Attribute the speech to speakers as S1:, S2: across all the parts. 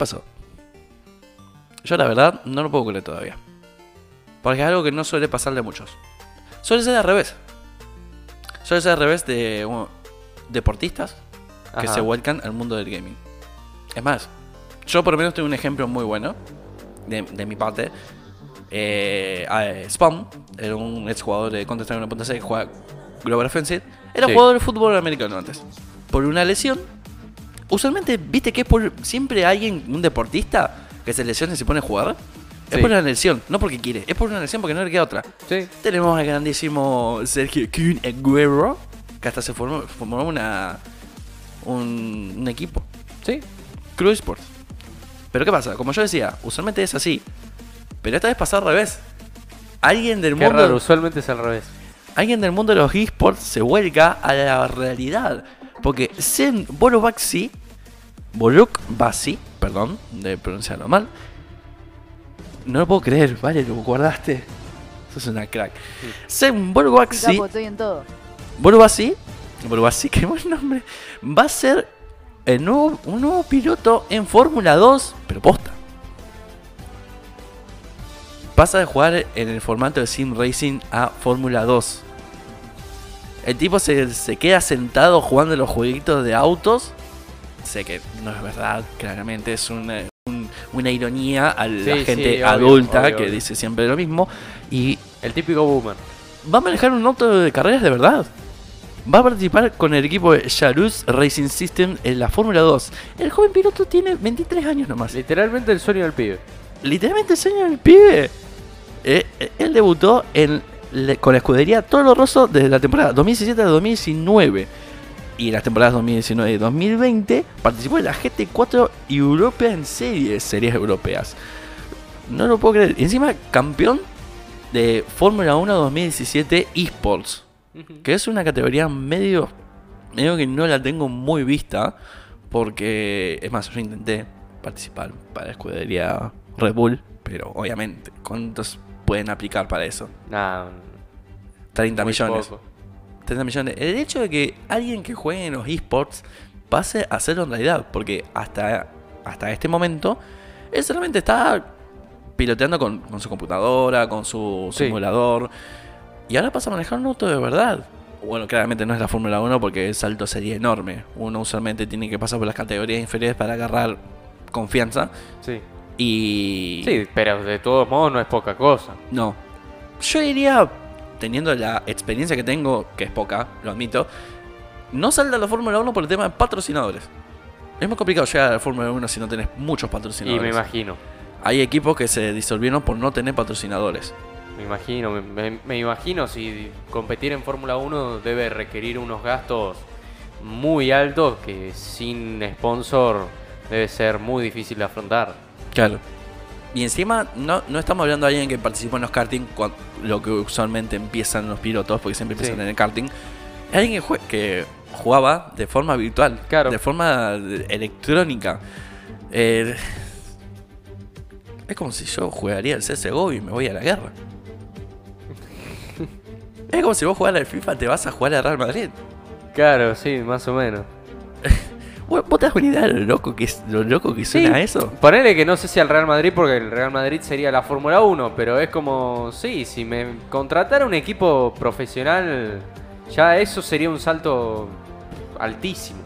S1: pasó? Yo la verdad no lo puedo creer todavía. Porque es algo que no suele pasarle a muchos. Suele ser al revés. Suele ser al revés de uh, deportistas que
S2: Ajá.
S1: se vuelcan al mundo del gaming. Es más, yo por lo menos tengo un ejemplo muy bueno de, de mi parte. Eh, eh, Spawn era un exjugador de Counter-Strike 1.6 que juega Global Offensive. Era
S2: Sí.
S1: jugador de fútbol americano antes. Por una lesión. Usualmente, viste que es por siempre alguien, un deportista, que se lesiona y se pone a jugar. Es
S2: Sí.
S1: por una lesión, no porque quiere, es por una lesión porque no le queda otra.
S2: Sí.
S1: Tenemos al grandísimo Sergio Kun Aguero, que hasta se formó, formó una, un, un equipo,
S2: Sí.
S1: Crew Sports. Pero ¿qué pasa? Como yo decía, usualmente es así. Pero esta vez pasó al revés. Alguien del
S2: Qué
S1: mundo
S2: raro, usualmente es al revés.
S1: alguien del mundo de los esports se vuelca a la realidad. Porque Zen Borobaxi, Boruk Basi, perdón de pronunciarlo mal, no lo puedo creer, vale, lo guardaste. Sos una crack. Zen Borobaxi,
S3: Capo, estoy en todo.
S1: Qué buen nombre, va a ser el nuevo, un nuevo piloto en Fórmula 2, pero posta. Pasa de jugar en el formato de Sim Racing a Fórmula 2. El tipo se, se queda sentado jugando los jueguitos de autos. Sé que no es verdad, claramente es una, un- una ironía a la
S2: Sí,
S1: gente adulta
S2: obvio,
S1: que
S2: obvio.
S1: dice siempre lo mismo. Y
S2: El típico boomer.
S1: va a manejar un auto de carreras de verdad. Va a participar con el equipo de Charus Racing System en la Fórmula 2. El joven piloto tiene 23 años nomás.
S2: Literalmente el sueño del pibe.
S1: Literalmente el sueño del pibe. Eh, eh, él debutó en, le- con la escudería Toro Rosso desde la temporada 2017 a 2019. Y en las temporadas 2019 y 2020 participó en la GT4 European Series, series europeas. No lo puedo creer. Y encima, campeón de Fórmula 1 2017 eSports. Que es una categoría medio, medio que no la tengo muy vista. Porque, es más, yo intenté participar para la escudería Red Bull. Pero obviamente, ¿cuántos pueden aplicar para eso?
S2: Nah,
S1: 30
S2: muy
S1: millones.
S2: poco.
S1: 30 millones. El hecho de que alguien que juegue en los esports pase a hacerlo en realidad. Porque hasta, hasta este momento, él solamente está piloteando con, con su computadora, con su
S2: Sí.
S1: simulador. Y ahora pasa a manejar un auto de verdad. Bueno, claramente no es la Fórmula 1 porque el salto sería enorme. Uno usualmente tiene que pasar por las categorías inferiores para agarrar confianza.
S2: Sí.
S1: Y.
S2: Sí, pero de todos modos no es poca cosa.
S1: No. Yo diría, teniendo la experiencia que tengo, que es poca, lo admito, no salta a la Fórmula 1 por el tema de patrocinadores. Es muy complicado llegar a la Fórmula 1 si no tenés muchos
S2: Y
S1: patrocinadores.
S2: me imagino.
S1: Hay equipos que se disolvieron por no tener patrocinadores.
S2: Me imagino, me, me- me imagino si competir en Fórmula 1 debe requerir unos gastos muy altos que sin sponsor debe ser muy difícil de afrontar.
S1: Claro. Y encima, no, no estamos hablando de alguien que participó en los karting, lo que usualmente empiezan los pilotos, porque siempre empiezan
S2: Sí.
S1: en el karting. Es alguien que, jue- que jugaba de forma virtual,
S2: Claro.
S1: de forma electrónica. Eh, es como si yo jugaría el CSGO y me voy a la guerra. es como si vos jugaras al FIFA, te vas a jugar al Real Madrid.
S2: Claro, sí, más o menos.
S1: ¿Vos te das una idea de lo loco que, es, lo loco que suena eso?
S2: Ponele que no sé si al Real Madrid, porque el Real Madrid sería la Fórmula 1, pero es como, sí, si me contratara un equipo profesional, ya eso sería un salto altísimo.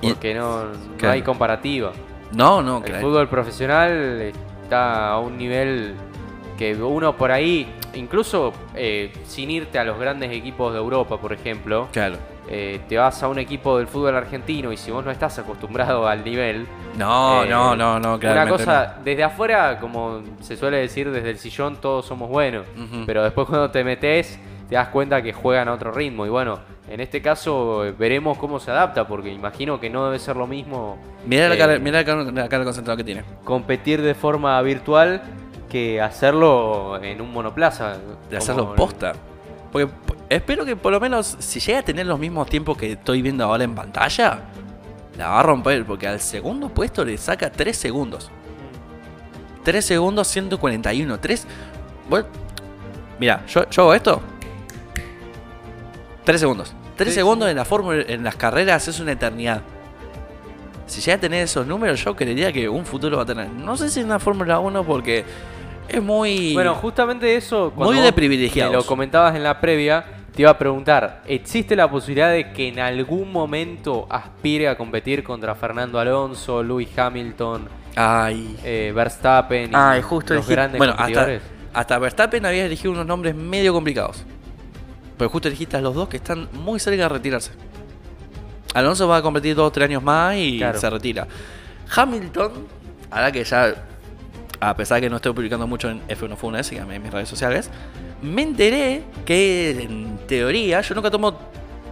S2: Porque no, no
S1: Claro.
S2: hay comparativa.
S1: No, no,
S2: El
S1: claro.
S2: fútbol profesional está a un nivel que uno por ahí, incluso eh, sin irte a los grandes equipos de Europa, por ejemplo,
S1: Claro.
S2: Eh, te vas a un equipo del fútbol argentino y si vos no estás acostumbrado al nivel,
S1: No,
S2: Eh,
S1: no, no, no,
S2: una cosa, desde afuera, como se suele decir, desde el sillón todos somos buenos, pero después cuando te metes te das cuenta que juegan a otro ritmo y bueno, en este caso eh, veremos cómo se adapta porque imagino que no debe ser lo mismo
S1: Mira la cara, mira la cara, la cara concentrada que tiene.
S2: competir de forma virtual que hacerlo en un monoplaza.
S1: De hacerlo
S2: el-
S1: posta. Porque espero que por lo menos, si llega a tener los mismos tiempos que estoy viendo ahora en pantalla, la va a romper. Porque al segundo puesto le saca 3 segundos. 3 segundos 141. 3. Mira, yo, yo hago esto. 3 segundos. 3
S2: Sí,
S1: segundos
S2: sí.
S1: en la fórmula, en las carreras es una eternidad. si llega a tener esos números, yo creería que un futuro va a tener. No sé si en la Fórmula 1 porque es muy...
S2: Bueno, justamente eso,
S1: Muy de privilegiados.
S2: me lo comentabas en la previa, te iba a preguntar, ¿existe la posibilidad de que en algún momento aspire a competir contra Fernando Alonso, Lewis Hamilton,
S1: Ay.
S2: eh, Verstappen y
S1: Ay, justo
S2: los grandes
S1: Bueno, hasta,
S2: competidores?
S1: hasta Verstappen había elegido unos nombres medio complicados. Pero justo elegiste a los dos que están muy cerca de retirarse. Alonso va a competir dos o tres años más y
S2: Claro.
S1: se retira. Hamilton, ahora que ya, a pesar de que no estoy publicando mucho en F1 Funes, síganme en mis redes sociales, me enteré que en teoría, yo nunca tomo,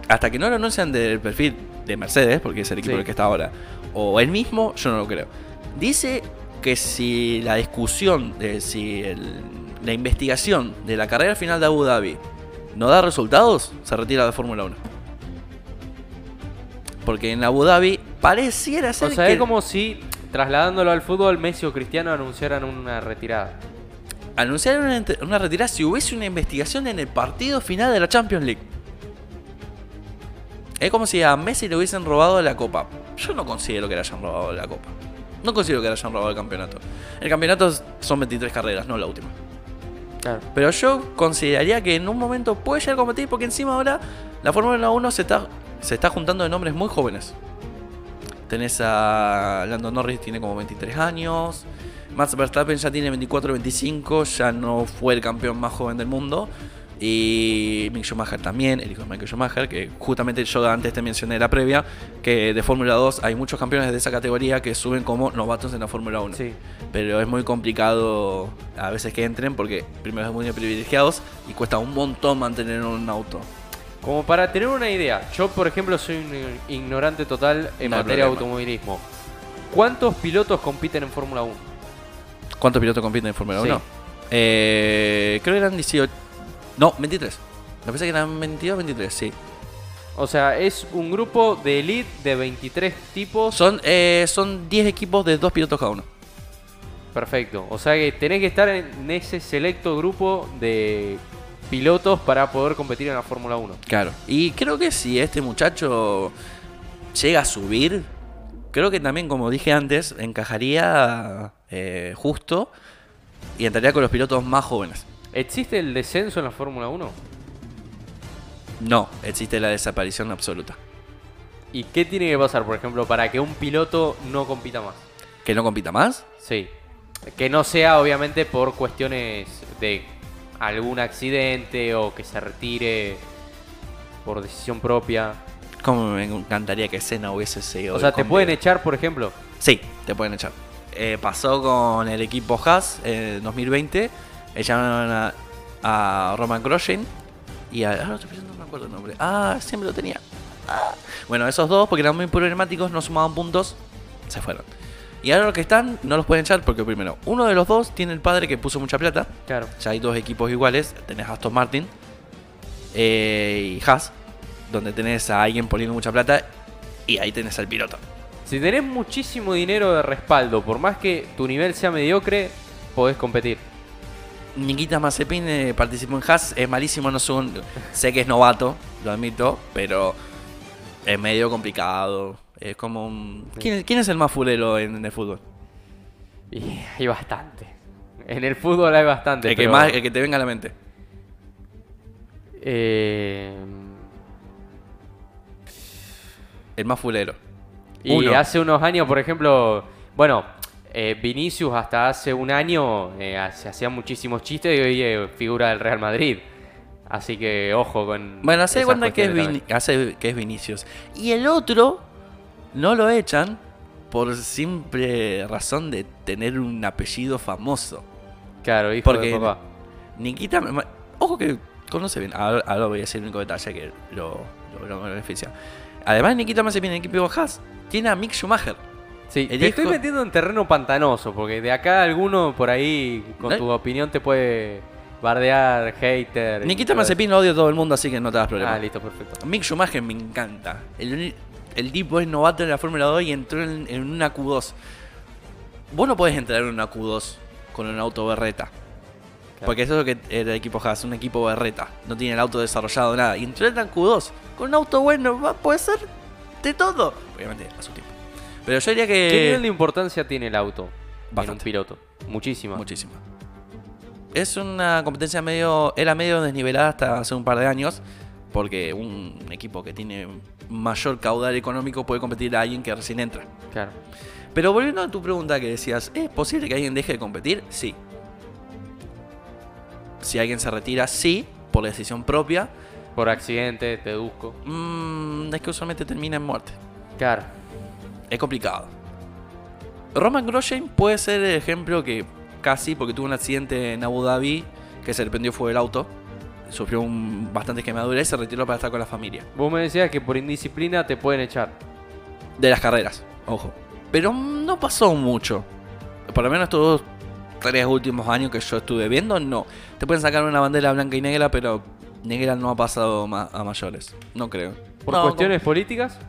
S1: hasta que no lo anuncian del perfil de Mercedes, porque es el equipo
S2: Sí.
S1: en el que está ahora, o él mismo, yo no lo creo. Dice que si la discusión, de si el- la investigación de la carrera final de Abu Dhabi no da resultados, se retira de Fórmula 1. Porque en Abu Dhabi pareciera ser
S2: O sea,
S1: que...
S2: es como si, trasladándolo al fútbol, Messi o Cristiano anunciaran una retirada.
S1: anunciaron una, retirada si hubiese una investigación en el partido final de la Champions League. Es como si a Messi le hubiesen robado la copa. Yo no considero que le hayan robado la copa. No considero que le hayan robado el campeonato. El campeonato son 23 carreras, no la última.
S2: Claro.
S1: Pero yo consideraría que en un momento puede llegar a competir porque encima ahora la Fórmula 1 se está, se está juntando de nombres muy jóvenes. Tenés a Lando Norris, tiene como 23 años. Max Verstappen ya tiene 24 25, ya no fue el campeón más joven del mundo. Y Mick Schumacher también, el hijo de Michael Schumacher, que justamente yo antes te mencioné en la previa, que de Fórmula 2 hay muchos campeones de esa categoría que suben como novatos en la Fórmula 1
S2: Sí.
S1: pero es muy complicado a veces que entren porque primero es muy privilegiados y cuesta un montón mantener un auto.
S2: Como para tener una idea, yo por ejemplo soy un ignorante total en
S1: No
S2: materia de automovilismo. ¿Cuántos pilotos compiten en Fórmula 1?
S1: ¿Cuántos pilotos compiten en Fórmula
S2: Sí.
S1: 1? Eh, creo que eran 18. No, 23. Me parece que eran 22, 23, sí.
S2: O sea, es un grupo de elite de 23 tipos.
S1: Son, eh, son 10 equipos de dos pilotos cada uno.
S2: Perfecto. O sea que tenés que estar en ese selecto grupo de pilotos para poder competir en la Fórmula 1.
S1: Claro. Y creo que si este muchacho llega a subir, creo que también, como dije antes, encajaría eh, justo y entraría con los pilotos más jóvenes.
S2: ¿Existe el descenso en la Fórmula 1?
S1: No, existe la desaparición absoluta.
S2: ¿Y qué tiene que pasar, por ejemplo, para que un piloto no compita más?
S1: ¿Que no compita más?
S2: Sí. Que no sea, obviamente, por cuestiones de algún accidente o que se retire por decisión propia.
S1: Como me encantaría que Senna hubiese seguido.
S2: O sea, te pueden echar, por ejemplo.
S1: Sí, te pueden echar. Eh, pasó con el equipo Haas en 2020. Echaron a, a Roman Grosjean y a. Ah, estoy pensando, no me acuerdo el nombre. Ah, siempre lo tenía. Ah. Bueno, esos dos, porque eran muy problemáticos, no sumaban puntos, se fueron. Y ahora los que están, no los pueden echar porque, primero, uno de los dos tiene el padre que puso mucha plata.
S2: Claro.
S1: Ya hay dos equipos iguales. Tenés Aston Martin eh, y Haas, donde tenés a alguien poniendo mucha plata y ahí tenés al piloto.
S2: Si tenés muchísimo dinero de respaldo, por más que tu nivel sea mediocre, podés competir.
S1: Nikita Mazepin eh, participó en Haas, es malísimo, no sé, sé que es novato, lo admito, pero es medio complicado. Es como un... ¿Quién, quién es el más fulero en, en el fútbol?
S2: Y hay bastante. En el fútbol hay bastante.
S1: El que,
S2: pero,
S1: más, el que te venga a la mente.
S2: eh,
S1: El más fulero.
S2: y
S1: Uno.
S2: hace unos años, por ejemplo, bueno, eh, Vinicius hasta hace un año eh, se hacían muchísimos chistes y hoy es figura del Real Madrid. Así que ojo con.
S1: Bueno, hace cuenta que es, hace que es Vinicius. Y el otro no lo echan por simple razón de tener un apellido famoso.
S2: Claro, hijo
S1: porque-
S2: de papá.
S1: Nikita, ojo que conoce bien. Ahora, ahora voy a decir el único detalle que lo, lo, lo beneficia. Además, Nikita Mazepin en el equipo de Haas tiene a Mick Schumacher.
S2: Sí, te estoy metiendo en terreno pantanoso, porque de acá alguno por ahí con
S1: ¿No?
S2: tu opinión te puede bardear, hater.
S1: Nikita. Mazepin lo odia a todo el mundo, así que no te das problema.
S2: Ah, listo, perfecto.
S1: Mick Schumacher me encanta. El, el tipo es novato en la Fórmula 2 y entró en, en una Q2. Vos no podés entrar en una Q2 con un auto berreta. Porque eso es lo que era el equipo Haas, un equipo berreta. No tiene el auto desarrollado, nada. Y entró en la Q2 con un auto bueno, va- puede ser de todo. Obviamente, a su tiempo. Pero yo diría
S2: ¿Qué nivel de
S1: que.
S2: importancia tiene el auto en un
S1: Bastante.
S2: piloto? Muchísima.
S1: Muchísimo. Es una competencia medio. Era medio desnivelada hasta hace un par de años. Porque un equipo que tiene mayor caudal económico puede competir a alguien que recién entra.
S2: Claro.
S1: Pero volviendo a tu pregunta que decías, ¿es posible que alguien deje de competir? Sí. Si alguien se retira, sí, por decisión propia.
S2: Por accidente, te deduzco.
S1: Mm, es que usualmente termina en muerte.
S2: Claro.
S1: Es complicado. Roman Grosjean puede ser el ejemplo que casi, porque tuvo un accidente en Abu Dhabi que se le prendió fuego el auto. Sufrió un, bastantes quemaduras y se retiró para estar con la familia.
S2: Vos me decías que por indisciplina te pueden echar.
S1: De las carreras, ojo. Pero no pasó mucho. Por lo menos estos tres últimos años que yo estuve viendo, no. Te pueden sacar una bandera blanca y negra, pero negra no ha pasado ma- a mayores. No creo.
S2: ¿Por
S1: No,
S2: cuestiones políticas?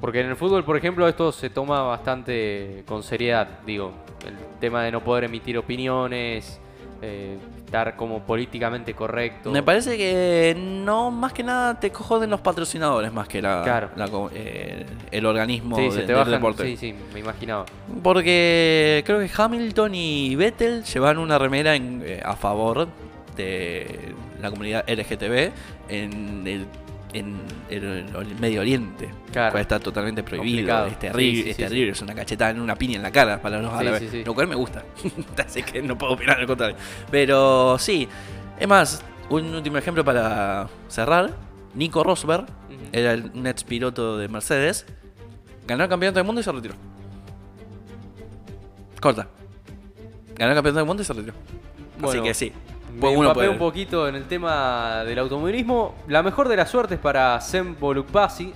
S2: Porque en el fútbol, por ejemplo, esto se toma bastante con seriedad. Digo, el tema de no poder emitir opiniones, eh, estar como políticamente correcto.
S1: Me parece que no, más que nada te joden los patrocinadores más que la,
S2: Claro.
S1: la eh, el organismo
S2: Sí,
S1: de-
S2: se te
S1: del
S2: bajan.
S1: deporte.
S2: Sí, sí, me imaginaba.
S1: Porque creo que Hamilton y Vettel llevan una remera en- eh, a favor de la comunidad LGTB en el, en el Medio Oriente.
S2: Claro.
S1: Cual está totalmente prohibido.
S2: Complicado.
S1: Es terrible,
S2: Sí, sí,
S1: es
S2: sí,
S1: terrible. Es una cachetada en una piña en la cara para los árabes. Lo cual me gusta. Así que no puedo opinar al contrario. Pero sí. Es más, un último ejemplo para cerrar. Nico Rosberg era el- un ex piloto de Mercedes. Ganó el campeonato del mundo y se retiró. Corta. Ganó el campeonato del mundo y se retiró. Así que sí.
S2: Me
S1: Pues
S2: empapé
S1: puede-
S2: un poquito en el tema del automovilismo. La mejor de las suertes para Sem Bolukbasi.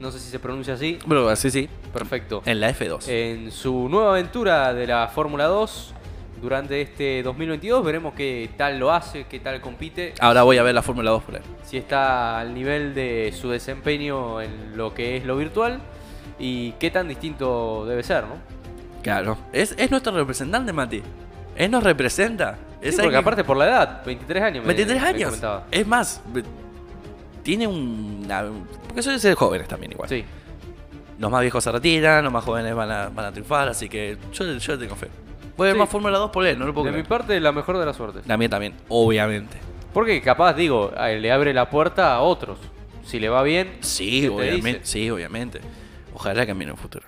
S2: No sé si se pronuncia así.
S1: Bueno, sí, sí.
S2: Perfecto.
S1: En la F2.
S2: En su nueva aventura de la Fórmula 2 durante este 2022 veremos qué tal lo hace, qué tal compite,
S1: Ahora voy a ver la Fórmula 2 por ahí.
S2: si está al nivel de su desempeño en lo que es lo virtual y qué tan distinto debe ser, ¿no?
S1: Claro. Es, es nuestro representante, Mati. Él nos representa. Es
S2: porque
S1: alguien-
S2: aparte por la edad, 23 años. me-
S1: 23
S2: me
S1: años. Es más, tiene una. Porque suelen ser jóvenes también, igual.
S2: Sí,
S1: Los más viejos se retiran, los más jóvenes van a, van a triunfar, así que yo, yo tengo fe. Voy a
S2: Sí.
S1: más Fórmula 2 por él, no lo puedo
S2: de mi parte la mejor de las suertes.
S1: La mía también, obviamente.
S2: Porque capaz, digo, le abre la puerta a otros. Si le va bien,
S1: Sí,
S2: ¿qué te
S1: obviamente. Sí, obviamente. Ojalá cambie en un futuro.